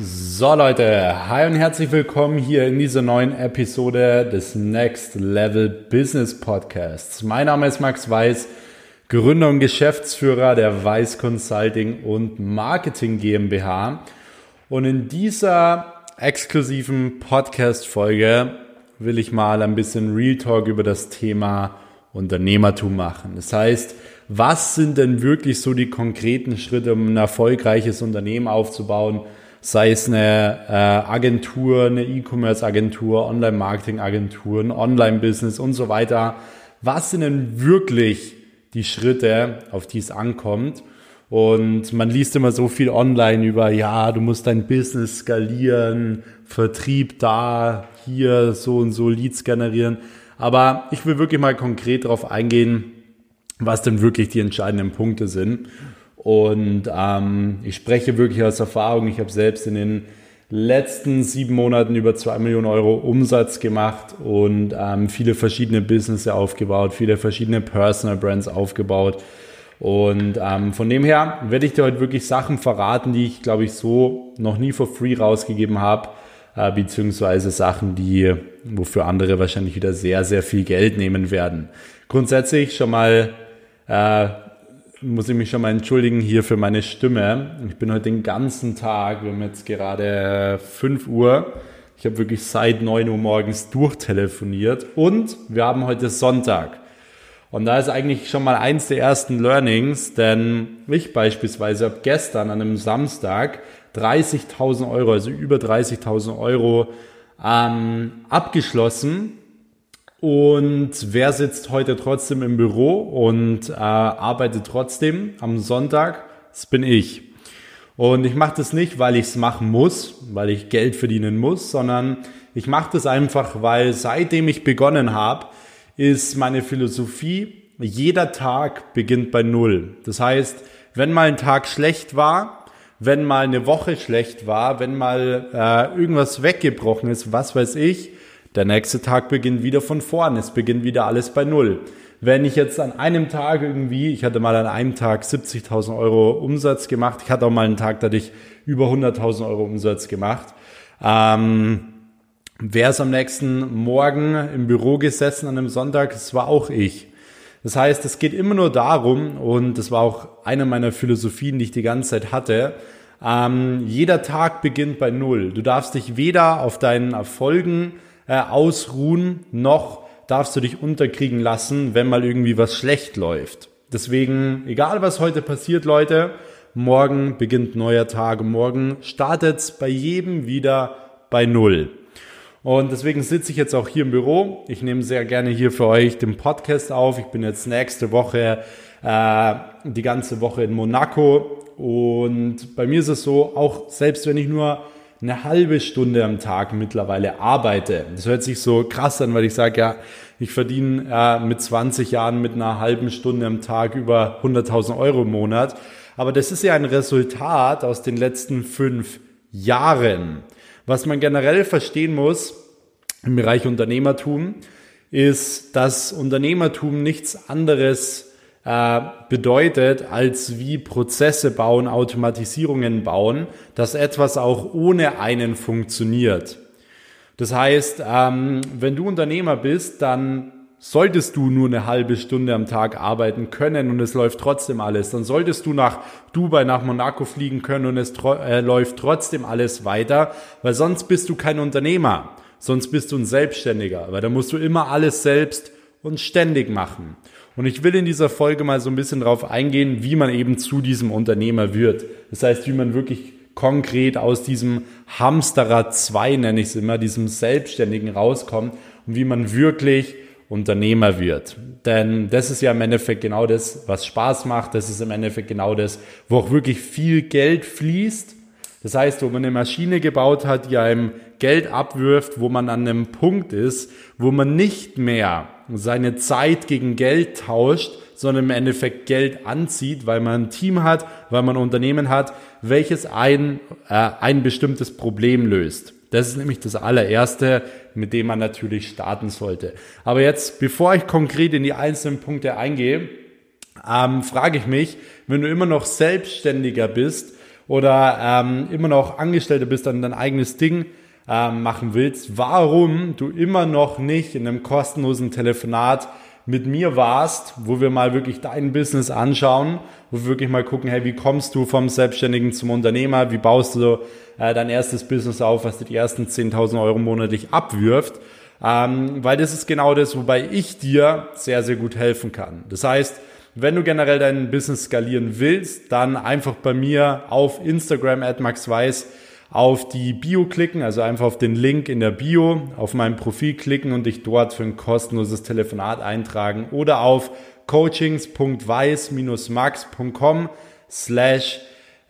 So Leute, hi und herzlich willkommen hier in dieser neuen Episode des Next Level Business Podcasts. Mein Name ist Max Weiß, Gründer und Geschäftsführer der Weiß Consulting und Marketing GmbH. Und in dieser exklusiven Podcast-Folge will ich mal ein bisschen Real Talk über das Thema Unternehmertum machen. Das heißt, was sind denn wirklich so die konkreten Schritte, um ein erfolgreiches Unternehmen aufzubauen? Sei es eine äh, Agentur, eine E-Commerce-Agentur, Online-Marketing-Agentur, ein Online-Business und so weiter. Was sind denn wirklich die Schritte, auf die es ankommt? Und man liest immer so viel online über, ja, du musst dein Business skalieren, Vertrieb da, hier so und so Leads generieren. Aber ich will wirklich mal konkret darauf eingehen, was denn wirklich die entscheidenden Punkte sind. Und ähm, ich spreche wirklich aus Erfahrung. Ich habe selbst in den letzten sieben Monaten über zwei Millionen Euro Umsatz gemacht und ähm, viele verschiedene Businesses aufgebaut, viele verschiedene Personal Brands aufgebaut. Und ähm, von dem her werde ich dir heute wirklich Sachen verraten, die ich, glaube ich, so noch nie for free rausgegeben habe, äh, beziehungsweise Sachen, die, wofür andere wahrscheinlich wieder sehr, sehr viel Geld nehmen werden. Grundsätzlich schon mal äh, muss ich mich schon mal entschuldigen hier für meine Stimme. Ich bin heute den ganzen Tag, wir haben jetzt gerade 5 Uhr. Ich habe wirklich seit 9 Uhr morgens durchtelefoniert und wir haben heute Sonntag. Und da ist eigentlich schon mal eins der ersten Learnings, denn ich beispielsweise habe gestern an einem Samstag 30.000 Euro, also über 30.000 Euro ähm, abgeschlossen und wer sitzt heute trotzdem im Büro und äh, arbeitet trotzdem am Sonntag? Das bin ich. Und ich mache das nicht, weil ich es machen muss, weil ich Geld verdienen muss, sondern ich mache das einfach, weil seitdem ich begonnen habe, ist meine Philosophie, jeder Tag beginnt bei Null. Das heißt, wenn mal ein Tag schlecht war, wenn mal eine Woche schlecht war, wenn mal äh, irgendwas weggebrochen ist, was weiß ich, der nächste Tag beginnt wieder von vorn. Es beginnt wieder alles bei Null. Wenn ich jetzt an einem Tag irgendwie, ich hatte mal an einem Tag 70.000 Euro Umsatz gemacht, ich hatte auch mal einen Tag, da hatte ich über 100.000 Euro Umsatz gemacht. Ähm, Wer ist am nächsten Morgen im Büro gesessen an einem Sonntag? Das war auch ich. Das heißt, es geht immer nur darum, und das war auch eine meiner Philosophien, die ich die ganze Zeit hatte, ähm, jeder Tag beginnt bei Null. Du darfst dich weder auf deinen Erfolgen äh, ausruhen, noch darfst du dich unterkriegen lassen, wenn mal irgendwie was schlecht läuft. Deswegen, egal was heute passiert, Leute, morgen beginnt neuer Tag, morgen startet's bei jedem wieder bei Null. Und deswegen sitze ich jetzt auch hier im Büro. Ich nehme sehr gerne hier für euch den Podcast auf. Ich bin jetzt nächste Woche äh, die ganze Woche in Monaco. Und bei mir ist es so, auch selbst wenn ich nur eine halbe Stunde am Tag mittlerweile arbeite. Das hört sich so krass an, weil ich sage, ja, ich verdiene äh, mit 20 Jahren mit einer halben Stunde am Tag über 100.000 Euro im Monat. Aber das ist ja ein Resultat aus den letzten fünf Jahren. Was man generell verstehen muss im Bereich Unternehmertum, ist, dass Unternehmertum nichts anderes äh, bedeutet, als wie Prozesse bauen, Automatisierungen bauen, dass etwas auch ohne einen funktioniert. Das heißt, ähm, wenn du Unternehmer bist, dann solltest du nur eine halbe Stunde am Tag arbeiten können und es läuft trotzdem alles. Dann solltest du nach Dubai, nach Monaco fliegen können und es äh, läuft trotzdem alles weiter, weil sonst bist du kein Unternehmer. Sonst bist du ein Selbstständiger, weil da musst du immer alles selbst und ständig machen. Und ich will in dieser Folge mal so ein bisschen darauf eingehen, wie man eben zu diesem Unternehmer wird. Das heißt, wie man wirklich konkret aus diesem Hamsterrad 2, nenne ich es immer, diesem Selbstständigen rauskommt und wie man wirklich Unternehmer wird. Denn das ist ja im Endeffekt genau das, was Spaß macht. Das ist im Endeffekt genau das, wo auch wirklich viel Geld fließt. Das heißt, wo man eine Maschine gebaut hat, die einem Geld abwirft, wo man an einem Punkt ist, wo man nicht mehr seine Zeit gegen Geld tauscht, sondern im Endeffekt Geld anzieht, weil man ein Team hat, weil man ein Unternehmen hat, welches ein, äh, ein bestimmtes Problem löst. Das ist nämlich das allererste, mit dem man natürlich starten sollte. Aber jetzt, bevor ich konkret in die einzelnen Punkte eingehe, ähm, frage ich mich, wenn du immer noch selbstständiger bist oder ähm, immer noch Angestellter bist, dann dein eigenes Ding ähm, machen willst, warum du immer noch nicht in einem kostenlosen Telefonat mit mir warst, wo wir mal wirklich dein Business anschauen, wo wir wirklich mal gucken, hey, wie kommst du vom Selbstständigen zum Unternehmer, wie baust du äh, dein erstes Business auf, was dir die ersten 10.000 Euro monatlich abwirft, ähm, weil das ist genau das, wobei ich dir sehr, sehr gut helfen kann. Das heißt, wenn du generell dein Business skalieren willst, dann einfach bei mir auf Instagram at maxweiss auf die Bio klicken, also einfach auf den Link in der Bio, auf mein Profil klicken und dich dort für ein kostenloses Telefonat eintragen oder auf coachings.weiß-max.com slash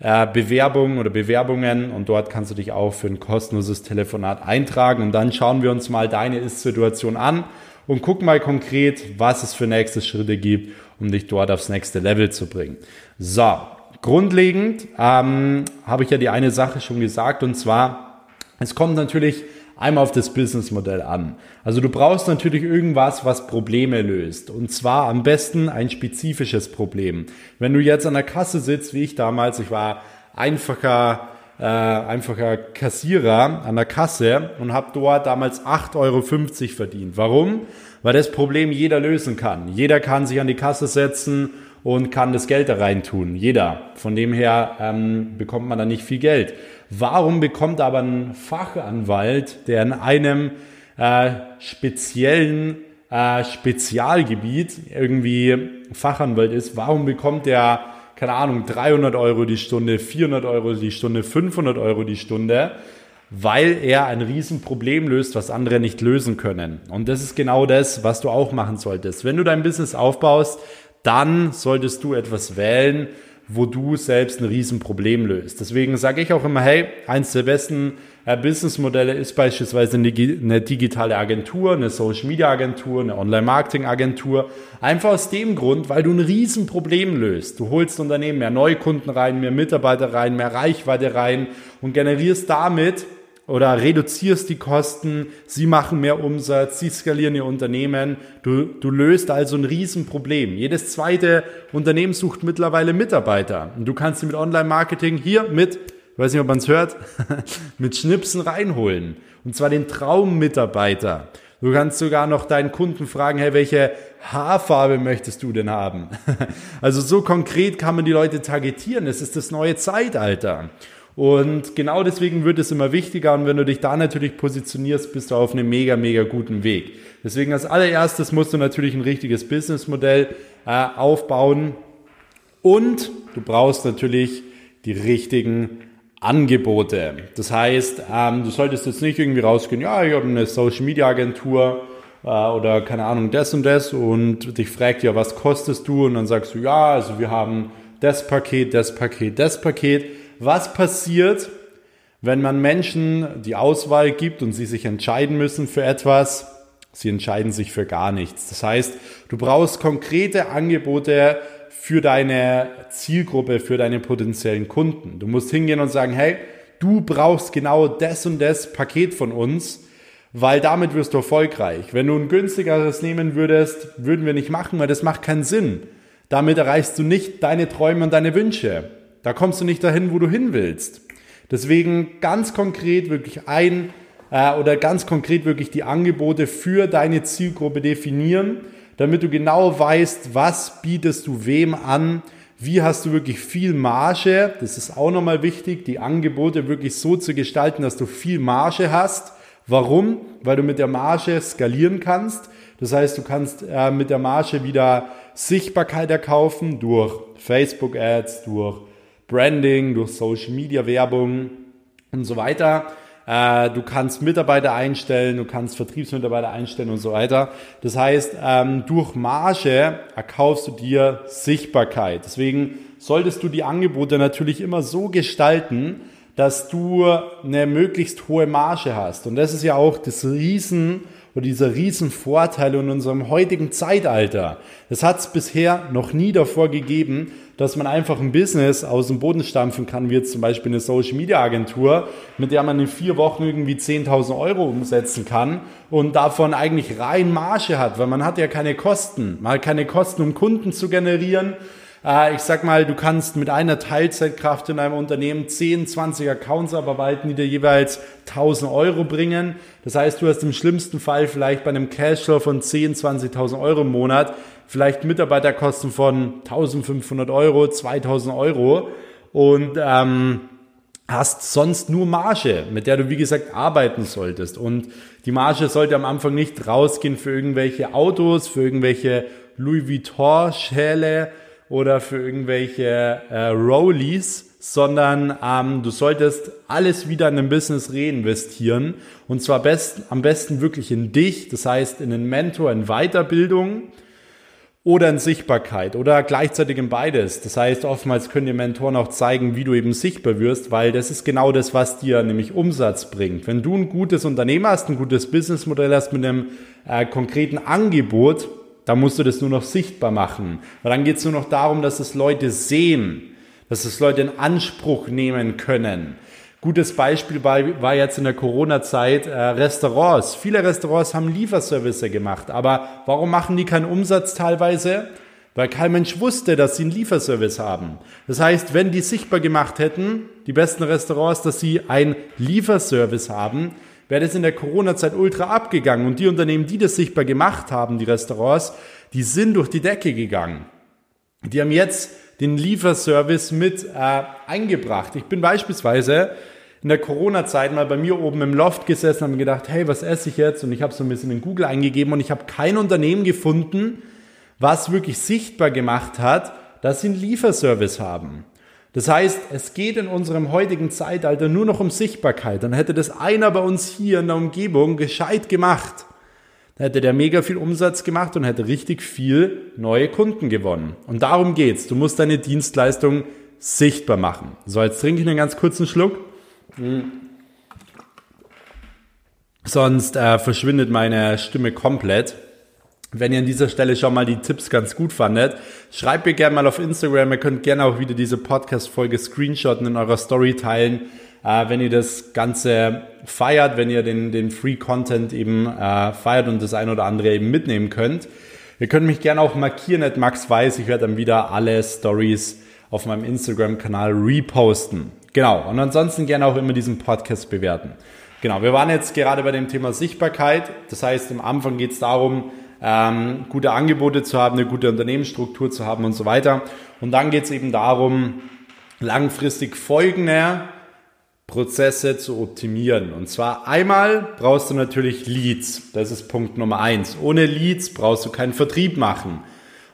äh, Bewerbungen oder Bewerbungen und dort kannst du dich auch für ein kostenloses Telefonat eintragen und dann schauen wir uns mal deine Ist-Situation an und gucken mal konkret, was es für nächste Schritte gibt, um dich dort aufs nächste Level zu bringen. So, grundlegend ähm, habe ich ja die eine Sache schon gesagt und zwar, es kommt natürlich einmal auf das Businessmodell an. Also du brauchst natürlich irgendwas, was Probleme löst. Und zwar am besten ein spezifisches Problem. Wenn du jetzt an der Kasse sitzt, wie ich damals, ich war einfacher, äh, einfacher Kassierer an der Kasse und habe dort damals 8,50 Euro verdient. Warum? Weil das Problem jeder lösen kann. Jeder kann sich an die Kasse setzen und kann das Geld da rein tun. Jeder. Von dem her ähm, bekommt man da nicht viel Geld. Warum bekommt aber ein Fachanwalt, der in einem äh, speziellen äh, Spezialgebiet irgendwie Fachanwalt ist, warum bekommt der, keine Ahnung, 300 Euro die Stunde, 400 Euro die Stunde, 500 Euro die Stunde? Weil er ein Riesenproblem löst, was andere nicht lösen können. Und das ist genau das, was du auch machen solltest. Wenn du dein Business aufbaust, dann solltest du etwas wählen, wo du selbst ein Riesenproblem löst. Deswegen sage ich auch immer, hey, eins der besten äh, Businessmodelle ist beispielsweise eine, eine digitale Agentur, eine Social Media Agentur, eine Online Marketing Agentur. Einfach aus dem Grund, weil du ein Riesenproblem löst. Du holst Unternehmen mehr Neukunden rein, mehr Mitarbeiter rein, mehr Reichweite rein und generierst damit oder reduzierst die Kosten, sie machen mehr Umsatz, sie skalieren ihr Unternehmen. Du, du löst also ein Riesenproblem. Jedes zweite Unternehmen sucht mittlerweile Mitarbeiter. Und du kannst sie mit Online-Marketing hier mit, weiß nicht, ob man es hört, mit Schnipsen reinholen. Und zwar den Traummitarbeiter. Du kannst sogar noch deinen Kunden fragen, hey, welche Haarfarbe möchtest du denn haben? Also so konkret kann man die Leute targetieren. Es ist das neue Zeitalter. Und genau deswegen wird es immer wichtiger und wenn du dich da natürlich positionierst, bist du auf einem mega, mega guten Weg. Deswegen als allererstes musst du natürlich ein richtiges Businessmodell äh, aufbauen und du brauchst natürlich die richtigen Angebote. Das heißt, ähm, du solltest jetzt nicht irgendwie rausgehen, ja, ich habe eine Social Media Agentur äh, oder keine Ahnung, das und das und dich fragt ja, was kostest du? Und dann sagst du, ja, also wir haben das Paket, das Paket, das Paket was passiert, wenn man Menschen die Auswahl gibt und sie sich entscheiden müssen für etwas. Sie entscheiden sich für gar nichts. Das heißt, du brauchst konkrete Angebote für deine Zielgruppe, für deine potenziellen Kunden. Du musst hingehen und sagen, hey, du brauchst genau das und das Paket von uns, weil damit wirst du erfolgreich. Wenn du ein günstigeres nehmen würdest, würden wir nicht machen, weil das macht keinen Sinn. Damit erreichst du nicht deine Träume und deine Wünsche. Da kommst du nicht dahin, wo du hin willst. Deswegen ganz konkret wirklich ein äh, oder ganz konkret wirklich die Angebote für deine Zielgruppe definieren, damit du genau weißt, was bietest du wem an, wie hast du wirklich viel Marge. Das ist auch nochmal wichtig, die Angebote wirklich so zu gestalten, dass du viel Marge hast. Warum? Weil du mit der Marge skalieren kannst. Das heißt, du kannst äh, mit der Marge wieder Sichtbarkeit erkaufen durch Facebook Ads, durch Branding, durch Social Media Werbung und so weiter. Äh, du kannst Mitarbeiter einstellen, du kannst Vertriebsmitarbeiter einstellen und so weiter. Das heißt, ähm, durch Marge erkaufst du dir Sichtbarkeit. Deswegen solltest du die Angebote natürlich immer so gestalten, dass du eine möglichst hohe Marge hast. Und das ist ja auch das Riesen oder dieser Riesenvorteil in unserem heutigen Zeitalter. Das hat es bisher noch nie davor gegeben, dass man einfach ein Business aus dem Boden stampfen kann, wie jetzt zum Beispiel eine Social Media Agentur, mit der man in vier Wochen irgendwie 10.000 Euro umsetzen kann und davon eigentlich rein Marge hat, weil man hat ja keine Kosten. Man hat keine Kosten, um Kunden zu generieren. Äh, ich sag mal, du kannst mit einer Teilzeitkraft in einem Unternehmen 10, 20 Accounts abarbeiten, die dir jeweils 1000 Euro bringen. Das heißt, du hast im schlimmsten Fall vielleicht bei einem Cashflow von 10, 20.000 Euro im Monat vielleicht Mitarbeiterkosten von 1500 Euro, 2000 Euro und ähm, hast sonst nur Marge, mit der du wie gesagt arbeiten solltest. Und die Marge sollte am Anfang nicht rausgehen für irgendwelche Autos, für irgendwelche Louis Vuitton-Schäle oder für irgendwelche äh, Rollies, sondern ähm, du solltest alles wieder in ein Business reinvestieren und zwar best, am besten wirklich in dich, das heißt in einen Mentor, in Weiterbildung oder in Sichtbarkeit oder gleichzeitig in beides. Das heißt, oftmals können die Mentoren auch zeigen, wie du eben sichtbar wirst, weil das ist genau das, was dir nämlich Umsatz bringt. Wenn du ein gutes Unternehmen hast, ein gutes Businessmodell hast mit einem äh, konkreten Angebot, dann musst du das nur noch sichtbar machen. Weil dann geht es nur noch darum, dass es Leute sehen, dass es Leute in Anspruch nehmen können. Gutes Beispiel war, war jetzt in der Corona-Zeit äh, Restaurants. Viele Restaurants haben Lieferservice gemacht, aber warum machen die keinen Umsatz teilweise? Weil kein Mensch wusste, dass sie einen Lieferservice haben. Das heißt, wenn die sichtbar gemacht hätten, die besten Restaurants, dass sie einen Lieferservice haben, wäre das in der Corona-Zeit ultra abgegangen. Und die Unternehmen, die das sichtbar gemacht haben, die Restaurants, die sind durch die Decke gegangen. Die haben jetzt den Lieferservice mit äh, eingebracht. Ich bin beispielsweise in der Corona-Zeit mal bei mir oben im Loft gesessen und gedacht, hey, was esse ich jetzt? Und ich habe so ein bisschen in Google eingegeben und ich habe kein Unternehmen gefunden, was wirklich sichtbar gemacht hat, dass sie einen Lieferservice haben. Das heißt, es geht in unserem heutigen Zeitalter nur noch um Sichtbarkeit. Dann hätte das einer bei uns hier in der Umgebung gescheit gemacht. Dann hätte der mega viel Umsatz gemacht und hätte richtig viel neue Kunden gewonnen. Und darum geht's. Du musst deine Dienstleistung sichtbar machen. So, jetzt trinke ich einen ganz kurzen Schluck. Sonst äh, verschwindet meine Stimme komplett. Wenn ihr an dieser Stelle schon mal die Tipps ganz gut fandet, schreibt mir gerne mal auf Instagram. Ihr könnt gerne auch wieder diese Podcast-Folge screenshotten in eurer Story teilen äh, wenn ihr das Ganze feiert, wenn ihr den, den Free Content eben äh, feiert und das ein oder andere eben mitnehmen könnt. Ihr könnt mich gerne auch markieren, at Max Weiß. Ich werde dann wieder alle Stories auf meinem Instagram-Kanal reposten. Genau. Und ansonsten gerne auch immer diesen Podcast bewerten. Genau. Wir waren jetzt gerade bei dem Thema Sichtbarkeit. Das heißt, am Anfang geht es darum, ähm, gute Angebote zu haben, eine gute Unternehmensstruktur zu haben und so weiter. Und dann geht es eben darum, langfristig folgende Prozesse zu optimieren. Und zwar einmal brauchst du natürlich Leads. Das ist Punkt Nummer eins. Ohne Leads brauchst du keinen Vertrieb machen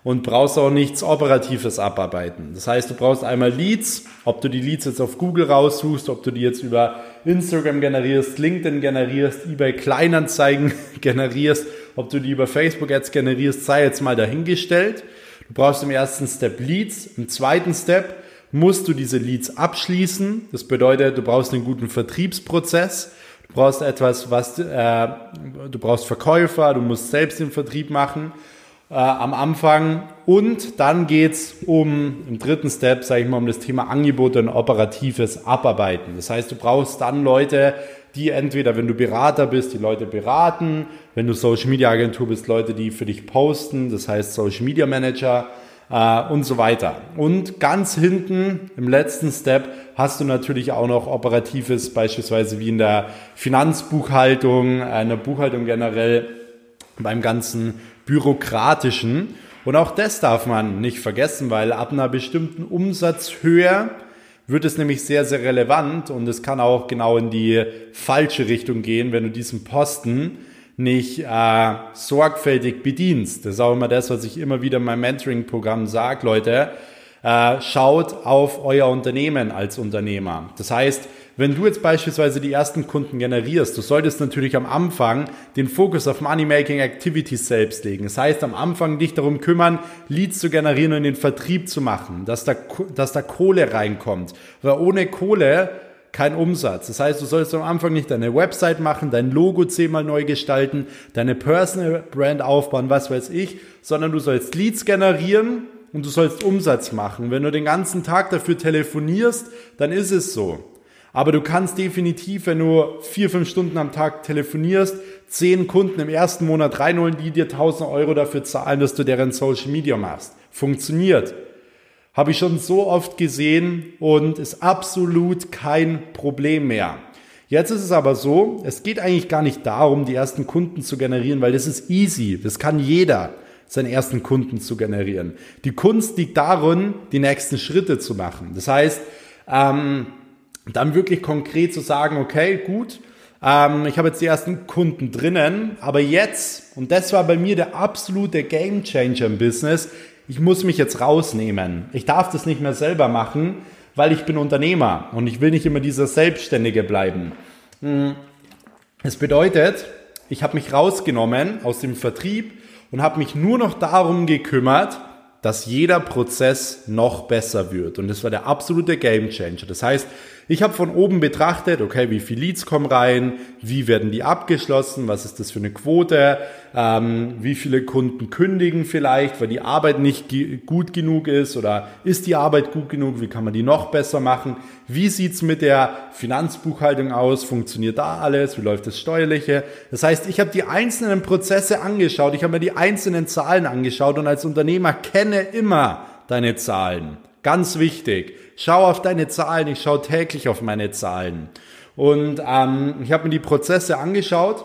und brauchst auch nichts Operatives abarbeiten. Das heißt, du brauchst einmal Leads, ob du die Leads jetzt auf Google raussuchst, ob du die jetzt über Instagram generierst, LinkedIn generierst, eBay Kleinanzeigen generierst, ob du die über Facebook Ads generierst, sei jetzt mal dahingestellt. Du brauchst im ersten Step Leads, im zweiten Step musst du diese Leads abschließen. Das bedeutet, du brauchst einen guten Vertriebsprozess. Du brauchst etwas, was äh, du brauchst Verkäufer, du musst selbst den Vertrieb machen äh, am Anfang. Und dann geht's um im dritten Step, sage ich mal, um das Thema Angebote und operatives Abarbeiten. Das heißt, du brauchst dann Leute, die entweder, wenn du Berater bist, die Leute beraten, wenn du Social Media Agentur bist, Leute, die für dich posten, das heißt Social Media Manager äh, und so weiter. Und ganz hinten im letzten Step hast du natürlich auch noch operatives, beispielsweise wie in der Finanzbuchhaltung, äh, in der Buchhaltung generell, beim ganzen bürokratischen. Und auch das darf man nicht vergessen, weil ab einer bestimmten Umsatzhöhe wird es nämlich sehr, sehr relevant und es kann auch genau in die falsche Richtung gehen, wenn du diesen Posten nicht äh, sorgfältig bedienst. Das ist auch immer das, was ich immer wieder in meinem Mentoring-Programm sage, Leute. Äh, schaut auf euer Unternehmen als Unternehmer. Das heißt, wenn du jetzt beispielsweise die ersten Kunden generierst, du solltest natürlich am Anfang den Fokus auf Money-Making Activities selbst legen. Das heißt, am Anfang dich darum kümmern, Leads zu generieren und den Vertrieb zu machen, dass da, dass da Kohle reinkommt. Weil ohne Kohle kein Umsatz. Das heißt, du sollst am Anfang nicht deine Website machen, dein Logo zehnmal neu gestalten, deine Personal Brand aufbauen, was weiß ich, sondern du sollst Leads generieren und du sollst Umsatz machen. Wenn du den ganzen Tag dafür telefonierst, dann ist es so. Aber du kannst definitiv, wenn du vier, fünf Stunden am Tag telefonierst, zehn Kunden im ersten Monat reinholen, die dir 1000 Euro dafür zahlen, dass du deren Social Media machst. Funktioniert. Habe ich schon so oft gesehen und ist absolut kein Problem mehr. Jetzt ist es aber so, es geht eigentlich gar nicht darum, die ersten Kunden zu generieren, weil das ist easy. Das kann jeder, seinen ersten Kunden zu generieren. Die Kunst liegt darin, die nächsten Schritte zu machen. Das heißt, ähm, dann wirklich konkret zu sagen, okay, gut, ähm, ich habe jetzt die ersten Kunden drinnen, aber jetzt, und das war bei mir der absolute Game Changer im Business, ich muss mich jetzt rausnehmen. Ich darf das nicht mehr selber machen, weil ich bin Unternehmer und ich will nicht immer dieser Selbstständige bleiben. Es hm. bedeutet, ich habe mich rausgenommen aus dem Vertrieb und habe mich nur noch darum gekümmert, dass jeder Prozess noch besser wird. Und das war der absolute Game Changer. Das heißt, ich habe von oben betrachtet, okay, wie viele Leads kommen rein, wie werden die abgeschlossen, was ist das für eine Quote, ähm, wie viele Kunden kündigen vielleicht, weil die Arbeit nicht gut genug ist oder ist die Arbeit gut genug, wie kann man die noch besser machen, wie sieht's mit der Finanzbuchhaltung aus, funktioniert da alles, wie läuft das Steuerliche. Das heißt, ich habe die einzelnen Prozesse angeschaut, ich habe mir die einzelnen Zahlen angeschaut und als Unternehmer kenne immer deine Zahlen. Ganz wichtig. Schau auf deine Zahlen. Ich schaue täglich auf meine Zahlen. Und ähm, ich habe mir die Prozesse angeschaut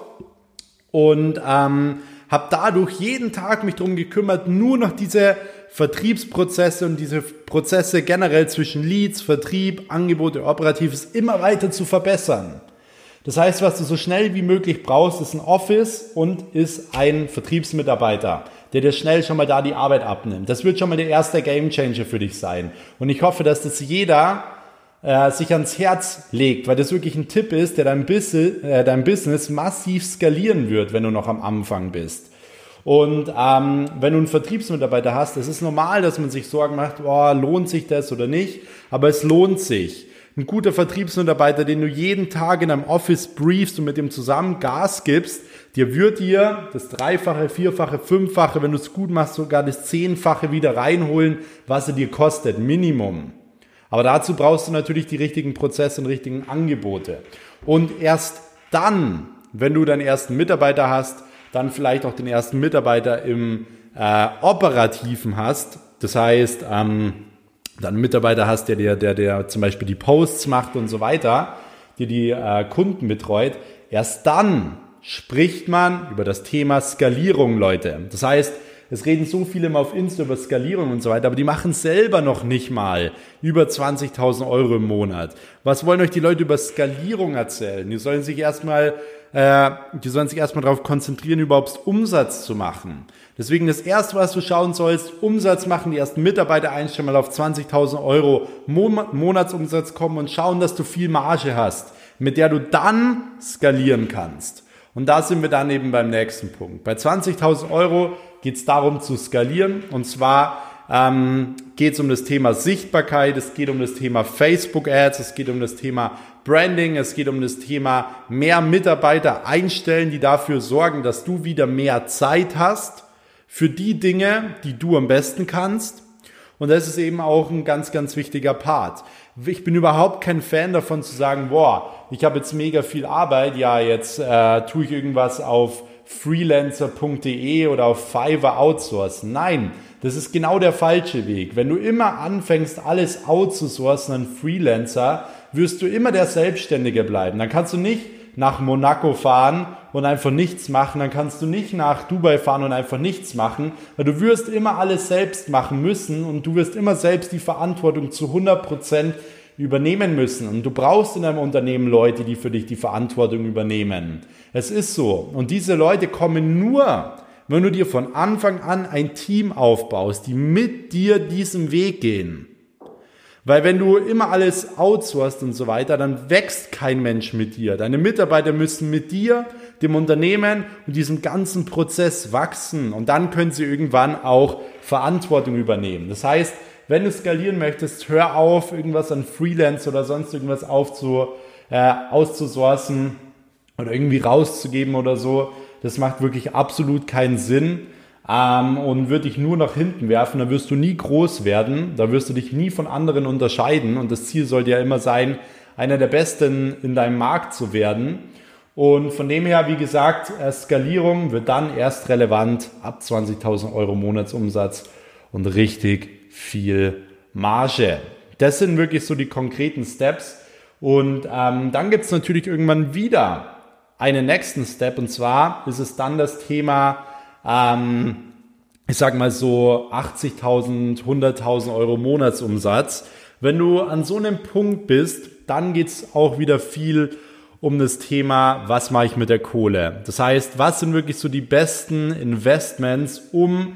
und ähm, habe dadurch jeden Tag mich darum gekümmert, nur noch diese Vertriebsprozesse und diese Prozesse generell zwischen Leads, Vertrieb, Angebote, Operatives immer weiter zu verbessern. Das heißt, was du so schnell wie möglich brauchst, ist ein Office und ist ein Vertriebsmitarbeiter der dir schnell schon mal da die Arbeit abnimmt. Das wird schon mal der erste Gamechanger für dich sein. Und ich hoffe, dass das jeder äh, sich ans Herz legt, weil das wirklich ein Tipp ist, der dein, Bis äh, dein Business massiv skalieren wird, wenn du noch am Anfang bist. Und ähm, wenn du einen Vertriebsmitarbeiter hast, es ist normal, dass man sich Sorgen macht, oh, lohnt sich das oder nicht, aber es lohnt sich. Ein guter Vertriebsmitarbeiter, den du jeden Tag in einem Office briefst und mit dem zusammen Gas gibst, Dir wird dir das Dreifache, Vierfache, Fünffache, wenn du es gut machst, sogar das Zehnfache wieder reinholen, was er dir kostet, Minimum. Aber dazu brauchst du natürlich die richtigen Prozesse und richtigen Angebote. Und erst dann, wenn du deinen ersten Mitarbeiter hast, dann vielleicht auch den ersten Mitarbeiter im äh, Operativen hast. Das heißt, ähm, dann Mitarbeiter hast, der, der, der, der zum Beispiel die Posts macht und so weiter, die die äh, Kunden betreut. Erst dann spricht man über das Thema Skalierung, Leute. Das heißt, es reden so viele immer auf Insta über Skalierung und so weiter, aber die machen selber noch nicht mal über 20.000 Euro im Monat. Was wollen euch die Leute über Skalierung erzählen? Die sollen sich erstmal, äh, die sollen sich erstmal darauf konzentrieren, überhaupt Umsatz zu machen. Deswegen das erste, was du schauen sollst, Umsatz machen, die ersten Mitarbeiter einstellen, mal auf 20.000 Euro Monatsumsatz kommen und schauen, dass du viel Marge hast, mit der du dann skalieren kannst. Und da sind wir dann eben beim nächsten Punkt. Bei 20.000 Euro geht es darum zu skalieren. Und zwar ähm, geht es um das Thema Sichtbarkeit, es geht um das Thema Facebook Ads, es geht um das Thema Branding, es geht um das Thema mehr Mitarbeiter einstellen, die dafür sorgen, dass du wieder mehr Zeit hast für die Dinge, die du am besten kannst. Und das ist eben auch ein ganz, ganz wichtiger Part ich bin überhaupt kein Fan davon zu sagen, boah, ich habe jetzt mega viel Arbeit, ja, jetzt äh, tue ich irgendwas auf freelancer.de oder auf Fiverr outsourcen. Nein, das ist genau der falsche Weg. Wenn du immer anfängst, alles outzusourcen an Freelancer, wirst du immer der Selbstständige bleiben. Dann kannst du nicht nach Monaco fahren und einfach nichts machen, dann kannst du nicht nach Dubai fahren und einfach nichts machen, weil du wirst immer alles selbst machen müssen und du wirst immer selbst die Verantwortung zu 100% übernehmen müssen. Und du brauchst in deinem Unternehmen Leute, die für dich die Verantwortung übernehmen. Es ist so. Und diese Leute kommen nur, wenn du dir von Anfang an ein Team aufbaust, die mit dir diesen Weg gehen. Weil wenn du immer alles outsourcest und so weiter, dann wächst kein Mensch mit dir. Deine Mitarbeiter müssen mit dir, dem Unternehmen und diesem ganzen Prozess wachsen und dann können sie irgendwann auch Verantwortung übernehmen. Das heißt, wenn du skalieren möchtest, hör auf, irgendwas an Freelance oder sonst irgendwas aufzu, äh, auszusourcen oder irgendwie rauszugeben oder so. Das macht wirklich absolut keinen Sinn ähm, und wird dich nur nach hinten werfen, dann wirst du nie groß werden, da wirst du dich nie von anderen unterscheiden und das Ziel sollte ja immer sein, einer der Besten in deinem Markt zu werden. Und von dem her, wie gesagt, Skalierung wird dann erst relevant ab 20.000 Euro Monatsumsatz und richtig viel Marge. Das sind wirklich so die konkreten Steps. Und ähm, dann gibt es natürlich irgendwann wieder einen nächsten Step. Und zwar ist es dann das Thema, ähm, ich sag mal so 80.000, 100.000 Euro Monatsumsatz. Wenn du an so einem Punkt bist, dann geht's auch wieder viel um das Thema, was mache ich mit der Kohle. Das heißt, was sind wirklich so die besten Investments, um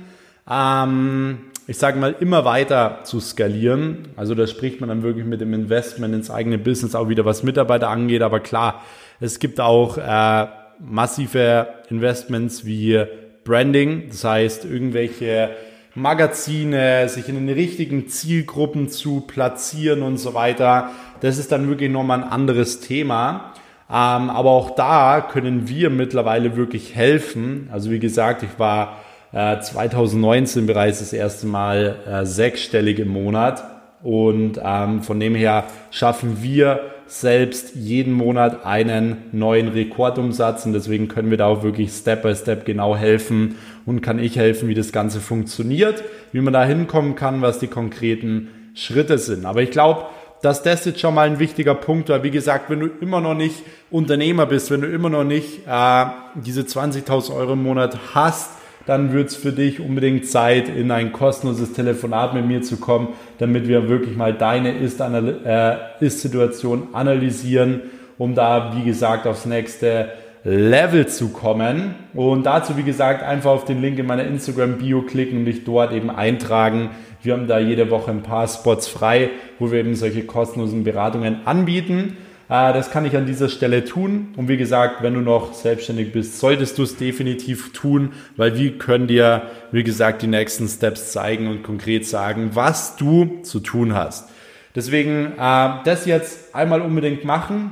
ähm, ich sage mal, immer weiter zu skalieren. Also da spricht man dann wirklich mit dem Investment ins eigene Business auch wieder, was Mitarbeiter angeht. Aber klar, es gibt auch äh, massive Investments wie Branding, das heißt irgendwelche Magazine, sich in den richtigen Zielgruppen zu platzieren und so weiter. Das ist dann wirklich nochmal ein anderes Thema. Ähm, aber auch da können wir mittlerweile wirklich helfen. Also wie gesagt, ich war 2019 äh, bereits das erste Mal äh, sechsstellig im Monat. Und ähm, von dem her schaffen wir selbst jeden Monat einen neuen Rekordumsatz und deswegen können wir da auch wirklich Step by Step genau helfen und kann ich helfen, wie das Ganze funktioniert, wie man da hinkommen kann, was die konkreten Schritte sind. Aber ich glaube, dass das jetzt schon mal ein wichtiger Punkt war. Wie gesagt, wenn du immer noch nicht Unternehmer bist, wenn du immer noch nicht äh, diese 20.000 Euro im Monat hast, dann wird es für dich unbedingt Zeit, in ein kostenloses Telefonat mit mir zu kommen, damit wir wirklich mal deine äh, Ist-Situation analysieren, um da, wie gesagt, aufs nächste Level zu kommen. Und dazu, wie gesagt, einfach auf den Link in meiner Instagram-Bio klicken und dich dort eben eintragen. Wir haben da jede Woche ein paar Spots frei, wo wir eben solche kostenlosen Beratungen anbieten. Äh, das kann ich an dieser Stelle tun. Und wie gesagt, wenn du noch selbstständig bist, solltest du es definitiv tun, weil wir können dir, wie gesagt, die nächsten Steps zeigen und konkret sagen, was du zu tun hast. Deswegen äh, das jetzt einmal unbedingt machen.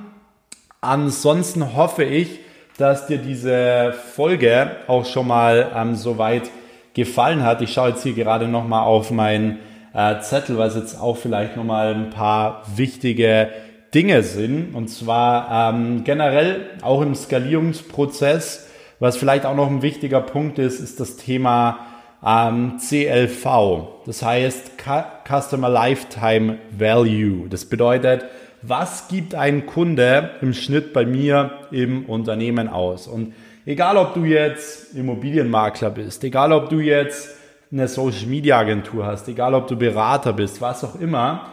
Ansonsten hoffe ich, dass dir diese Folge auch schon mal ähm, soweit gefallen hat. Ich schaue jetzt hier gerade nochmal auf meinen äh, Zettel, was jetzt auch vielleicht nochmal ein paar wichtige Dinge sind. Und zwar ähm, generell auch im Skalierungsprozess, was vielleicht auch noch ein wichtiger Punkt ist, ist das Thema ähm, CLV. Das heißt Customer Lifetime Value. Das bedeutet, was gibt ein Kunde im Schnitt bei mir im Unternehmen aus? Und egal, ob du jetzt Immobilienmakler bist, egal, ob du jetzt eine Social Media Agentur hast, egal, ob du Berater bist, was auch immer,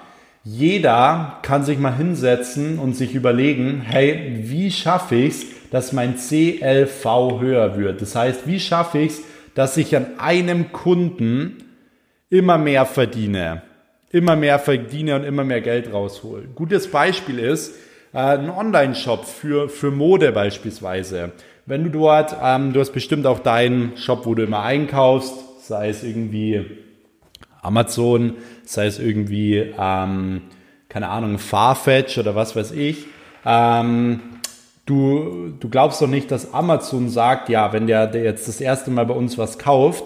jeder kann sich mal hinsetzen und sich überlegen, hey, wie schaffe ich es, dass mein CLV höher wird? Das heißt, wie schaffe ich es, dass ich an einem Kunden immer mehr verdiene? Immer mehr verdiene und immer mehr Geld raushole. Gutes Beispiel ist äh, ein Online-Shop für, für Mode beispielsweise. Wenn du dort, ähm, du hast bestimmt auch deinen Shop, wo du immer einkaufst, sei es irgendwie Amazon, sei es irgendwie, ähm, keine Ahnung, Farfetch oder was weiß ich. Ähm, du, du glaubst doch nicht, dass Amazon sagt, ja, wenn der, der jetzt das erste Mal bei uns was kauft,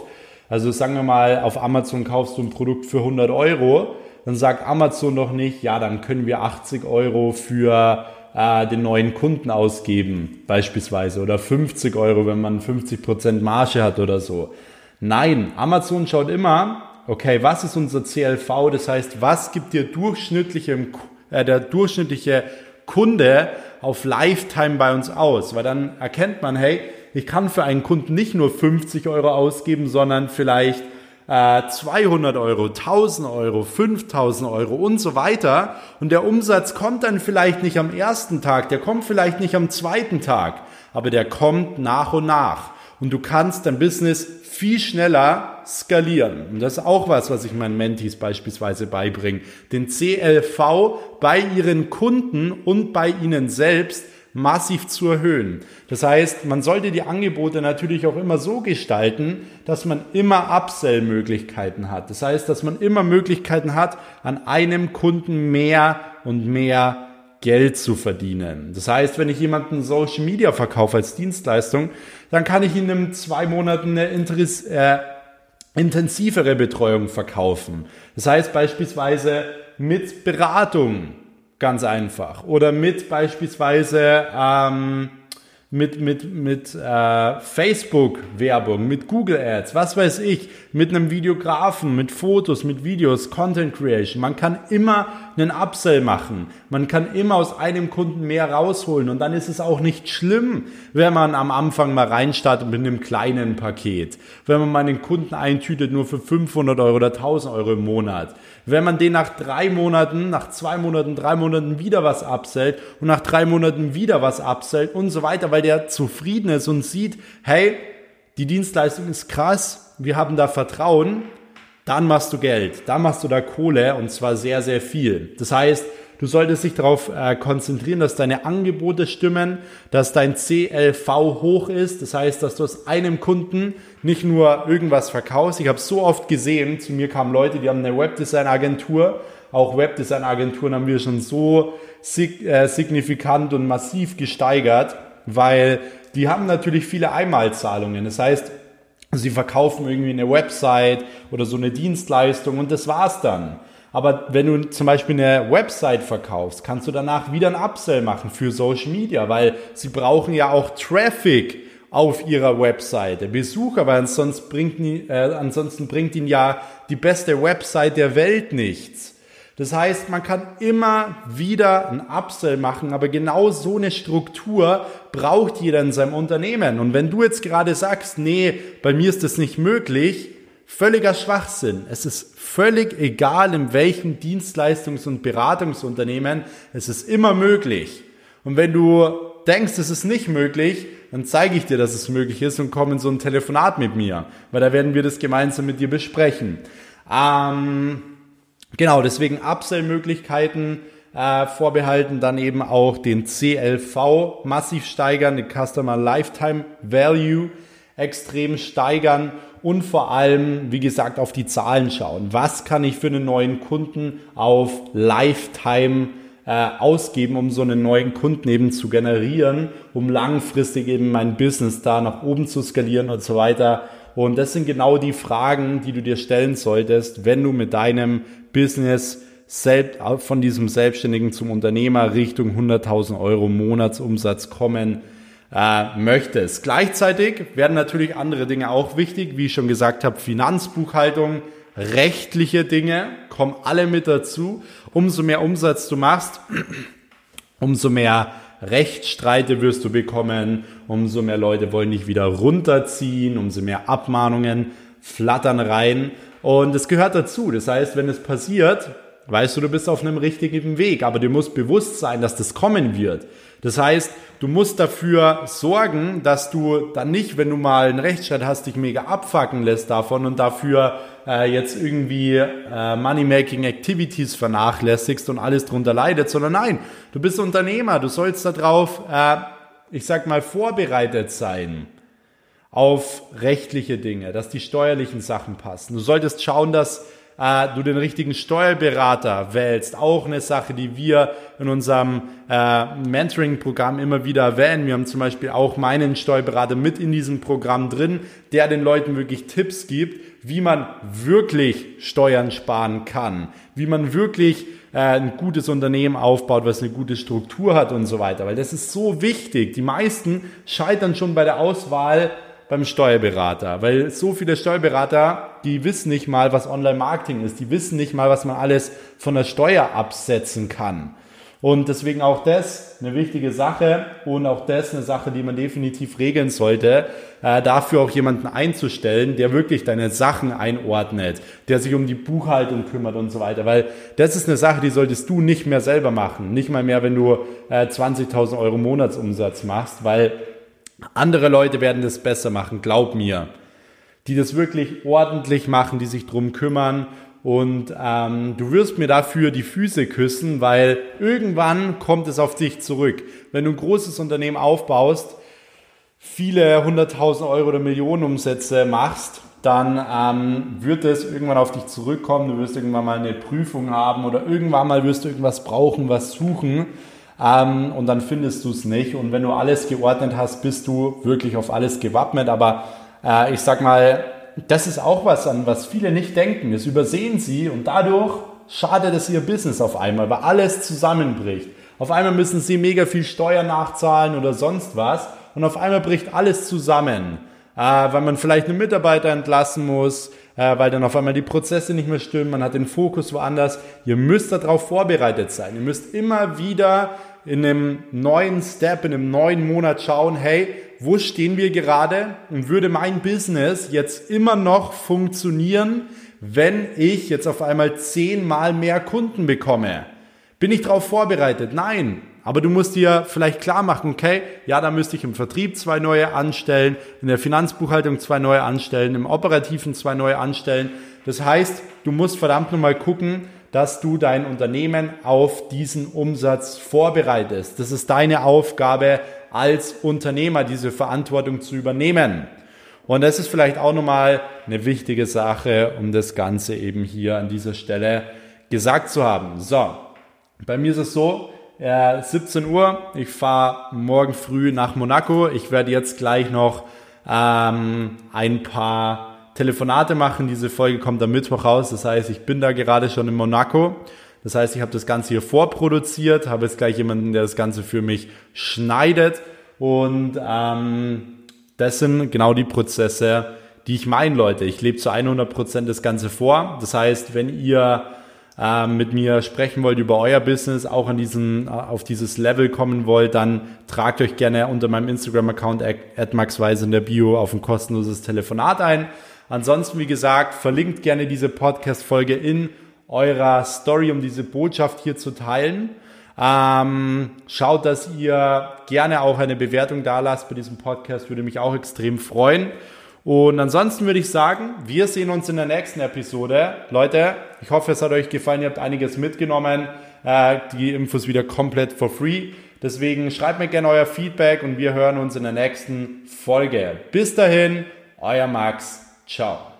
also sagen wir mal, auf Amazon kaufst du ein Produkt für 100 Euro, dann sagt Amazon doch nicht, ja, dann können wir 80 Euro für äh, den neuen Kunden ausgeben, beispielsweise, oder 50 Euro, wenn man 50% Marge hat oder so. Nein, Amazon schaut immer, okay, was ist unser CLV? Das heißt, was gibt dir durchschnittliche, äh, der durchschnittliche Kunde auf Lifetime bei uns aus? Weil dann erkennt man, hey, ich kann für einen Kunden nicht nur 50 Euro ausgeben, sondern vielleicht äh, 200 Euro, 1000 Euro, 5000 Euro und so weiter. Und der Umsatz kommt dann vielleicht nicht am ersten Tag, der kommt vielleicht nicht am zweiten Tag, aber der kommt nach und nach. Und du kannst dein Business viel schneller skalieren. Und das ist auch was, was ich meinen Mentees beispielsweise beibringe. Den CLV bei ihren Kunden und bei ihnen selbst massiv zu erhöhen. Das heißt, man sollte die Angebote natürlich auch immer so gestalten, dass man immer Upsell-Möglichkeiten hat. Das heißt, dass man immer Möglichkeiten hat, an einem Kunden mehr und mehr Geld zu verdienen. Das heißt, wenn ich jemanden Social Media verkaufe als Dienstleistung, dann kann ich ihm in zwei Monaten eine Interess äh, intensivere Betreuung verkaufen. Das heißt beispielsweise mit Beratung, ganz einfach. Oder mit beispielsweise, ähm, mit, mit, mit äh, Facebook-Werbung, mit Google Ads, was weiß ich, mit einem Videografen, mit Fotos, mit Videos, Content Creation. Man kann immer einen Upsell machen. Man kann immer aus einem Kunden mehr rausholen. Und dann ist es auch nicht schlimm, wenn man am Anfang mal reinstartet mit einem kleinen Paket. Wenn man mal einen Kunden eintütet nur für 500 Euro oder 1000 Euro im Monat. Wenn man den nach drei Monaten, nach zwei Monaten, drei Monaten wieder was absellt und nach drei Monaten wieder was absellt und so weiter, weil der zufrieden ist und sieht, hey, die Dienstleistung ist krass, wir haben da Vertrauen, dann machst du Geld, dann machst du da Kohle und zwar sehr, sehr viel. Das heißt, du solltest dich darauf äh, konzentrieren, dass deine Angebote stimmen, dass dein CLV hoch ist. Das heißt, dass du aus einem Kunden nicht nur irgendwas verkaufst. Ich habe so oft gesehen, zu mir kamen Leute, die haben eine Webdesign-Agentur. Auch Webdesign-Agenturen haben wir schon so sig äh, signifikant und massiv gesteigert, weil die haben natürlich viele Einmalzahlungen. Das heißt, Sie verkaufen irgendwie eine Website oder so eine Dienstleistung und das war's dann. Aber wenn du zum Beispiel eine Website verkaufst, kannst du danach wieder ein Upsell machen für Social Media, weil sie brauchen ja auch Traffic auf ihrer Webseite, Besucher, weil ansonsten bringt, äh, ansonsten bringt ihnen ja die beste Website der Welt nichts. Das heißt, man kann immer wieder ein Upsell machen, aber genau so eine Struktur braucht jeder in seinem Unternehmen. Und wenn du jetzt gerade sagst, nee, bei mir ist das nicht möglich, völliger Schwachsinn. Es ist völlig egal, in welchem Dienstleistungs- und Beratungsunternehmen, es ist immer möglich. Und wenn du denkst, es ist nicht möglich, dann zeige ich dir, dass es möglich ist und komm in so ein Telefonat mit mir, weil da werden wir das gemeinsam mit dir besprechen. Ähm, Genau, deswegen Upsell-Möglichkeiten äh, vorbehalten, dann eben auch den CLV massiv steigern, den Customer Lifetime Value extrem steigern und vor allem, wie gesagt, auf die Zahlen schauen. Was kann ich für einen neuen Kunden auf Lifetime äh, ausgeben, um so einen neuen Kunden eben zu generieren, um langfristig eben mein Business da nach oben zu skalieren und so weiter. Und das sind genau die Fragen, die du dir stellen solltest, wenn du mit deinem Business selbst, von diesem Selbstständigen zum Unternehmer Richtung 100.000 Euro Monatsumsatz kommen äh, möchtest. Gleichzeitig werden natürlich andere Dinge auch wichtig, wie ich schon gesagt habe, Finanzbuchhaltung, rechtliche Dinge kommen alle mit dazu. Umso mehr Umsatz du machst, umso mehr Rechtsstreite wirst du bekommen, umso mehr Leute wollen dich wieder runterziehen, umso mehr Abmahnungen flattern rein. Und es gehört dazu. Das heißt, wenn es passiert, weißt du, du bist auf einem richtigen Weg, aber dir muss bewusst sein, dass das kommen wird. Das heißt, du musst dafür sorgen, dass du dann nicht, wenn du mal einen Rechtsstreit hast, dich mega abfacken lässt davon und dafür äh, jetzt irgendwie äh, Money-Making Activities vernachlässigst und alles drunter leidet, sondern nein, du bist Unternehmer, du sollst darauf, äh, ich sag mal, vorbereitet sein auf rechtliche Dinge, dass die steuerlichen Sachen passen. Du solltest schauen, dass äh, du den richtigen Steuerberater wählst. Auch eine Sache, die wir in unserem äh, Mentoring-Programm immer wieder erwähnen. Wir haben zum Beispiel auch meinen Steuerberater mit in diesem Programm drin, der den Leuten wirklich Tipps gibt, wie man wirklich Steuern sparen kann, wie man wirklich äh, ein gutes Unternehmen aufbaut, was eine gute Struktur hat und so weiter. Weil das ist so wichtig. Die meisten scheitern schon bei der Auswahl beim Steuerberater, weil so viele Steuerberater, die wissen nicht mal, was Online-Marketing ist, die wissen nicht mal, was man alles von der Steuer absetzen kann. Und deswegen auch das eine wichtige Sache und auch das eine Sache, die man definitiv regeln sollte, äh, dafür auch jemanden einzustellen, der wirklich deine Sachen einordnet, der sich um die Buchhaltung kümmert und so weiter. Weil das ist eine Sache, die solltest du nicht mehr selber machen. Nicht mal mehr, wenn du äh, 20.000 Euro Monatsumsatz machst, weil andere Leute werden das besser machen, glaub mir. Die das wirklich ordentlich machen, die sich drum kümmern. Und ähm, du wirst mir dafür die Füße küssen, weil irgendwann kommt es auf dich zurück. Wenn du ein großes Unternehmen aufbaust, viele hunderttausend Euro oder Millionen Umsätze machst, dann ähm, wird es irgendwann auf dich zurückkommen. Du wirst irgendwann mal eine Prüfung haben oder irgendwann mal wirst du irgendwas brauchen, was suchen ähm, und dann findest du es nicht. Und wenn du alles geordnet hast, bist du wirklich auf alles gewappnet. Aber äh, ich sag mal, das ist auch was, an was viele nicht denken. Das übersehen sie und dadurch schadet es ihr Business auf einmal, weil alles zusammenbricht. Auf einmal müssen sie mega viel Steuern nachzahlen oder sonst was und auf einmal bricht alles zusammen, äh, weil man vielleicht einen Mitarbeiter entlassen muss, äh, weil dann auf einmal die Prozesse nicht mehr stimmen, man hat den Fokus woanders. Ihr müsst darauf vorbereitet sein. Ihr müsst immer wieder in einem neuen Step, in einem neuen Monat schauen, hey, wo stehen wir gerade und würde mein Business jetzt immer noch funktionieren, wenn ich jetzt auf einmal zehnmal mehr Kunden bekomme? Bin ich darauf vorbereitet? Nein. Aber du musst dir vielleicht klar machen, okay, ja, da müsste ich im Vertrieb zwei neue anstellen, in der Finanzbuchhaltung zwei neue anstellen, im Operativen zwei neue anstellen. Das heißt, du musst verdammt nochmal gucken, dass du dein Unternehmen auf diesen Umsatz vorbereitest. Das ist deine Aufgabe als Unternehmer, diese Verantwortung zu übernehmen. Und das ist vielleicht auch nochmal eine wichtige Sache, um das Ganze eben hier an dieser Stelle gesagt zu haben. So, bei mir ist es so, äh, 17 Uhr, ich fahre morgen früh nach Monaco. Ich werde jetzt gleich noch ähm, ein paar Telefonate machen. Diese Folge kommt am Mittwoch raus. Das heißt, ich bin da gerade schon in Monaco. Das heißt, ich habe das Ganze hier vorproduziert, habe jetzt gleich jemanden, der das Ganze für mich schneidet. Und ähm, das sind genau die Prozesse, die ich meine, Leute. Ich lebe zu 100 Prozent das Ganze vor. Das heißt, wenn ihr äh, mit mir sprechen wollt über euer Business, auch an diesen, äh, auf dieses Level kommen wollt, dann tragt euch gerne unter meinem Instagram-Account maxweise in der Bio auf ein kostenloses Telefonat ein. Ansonsten, wie gesagt, verlinkt gerne diese Podcast-Folge in eurer Story, um diese Botschaft hier zu teilen. Ähm, schaut, dass ihr gerne auch eine Bewertung da lasst bei diesem Podcast, würde mich auch extrem freuen. Und ansonsten würde ich sagen, wir sehen uns in der nächsten Episode. Leute, ich hoffe, es hat euch gefallen, ihr habt einiges mitgenommen. Äh, die Infos wieder komplett for free. Deswegen schreibt mir gerne euer Feedback und wir hören uns in der nächsten Folge. Bis dahin, euer Max. Tchau!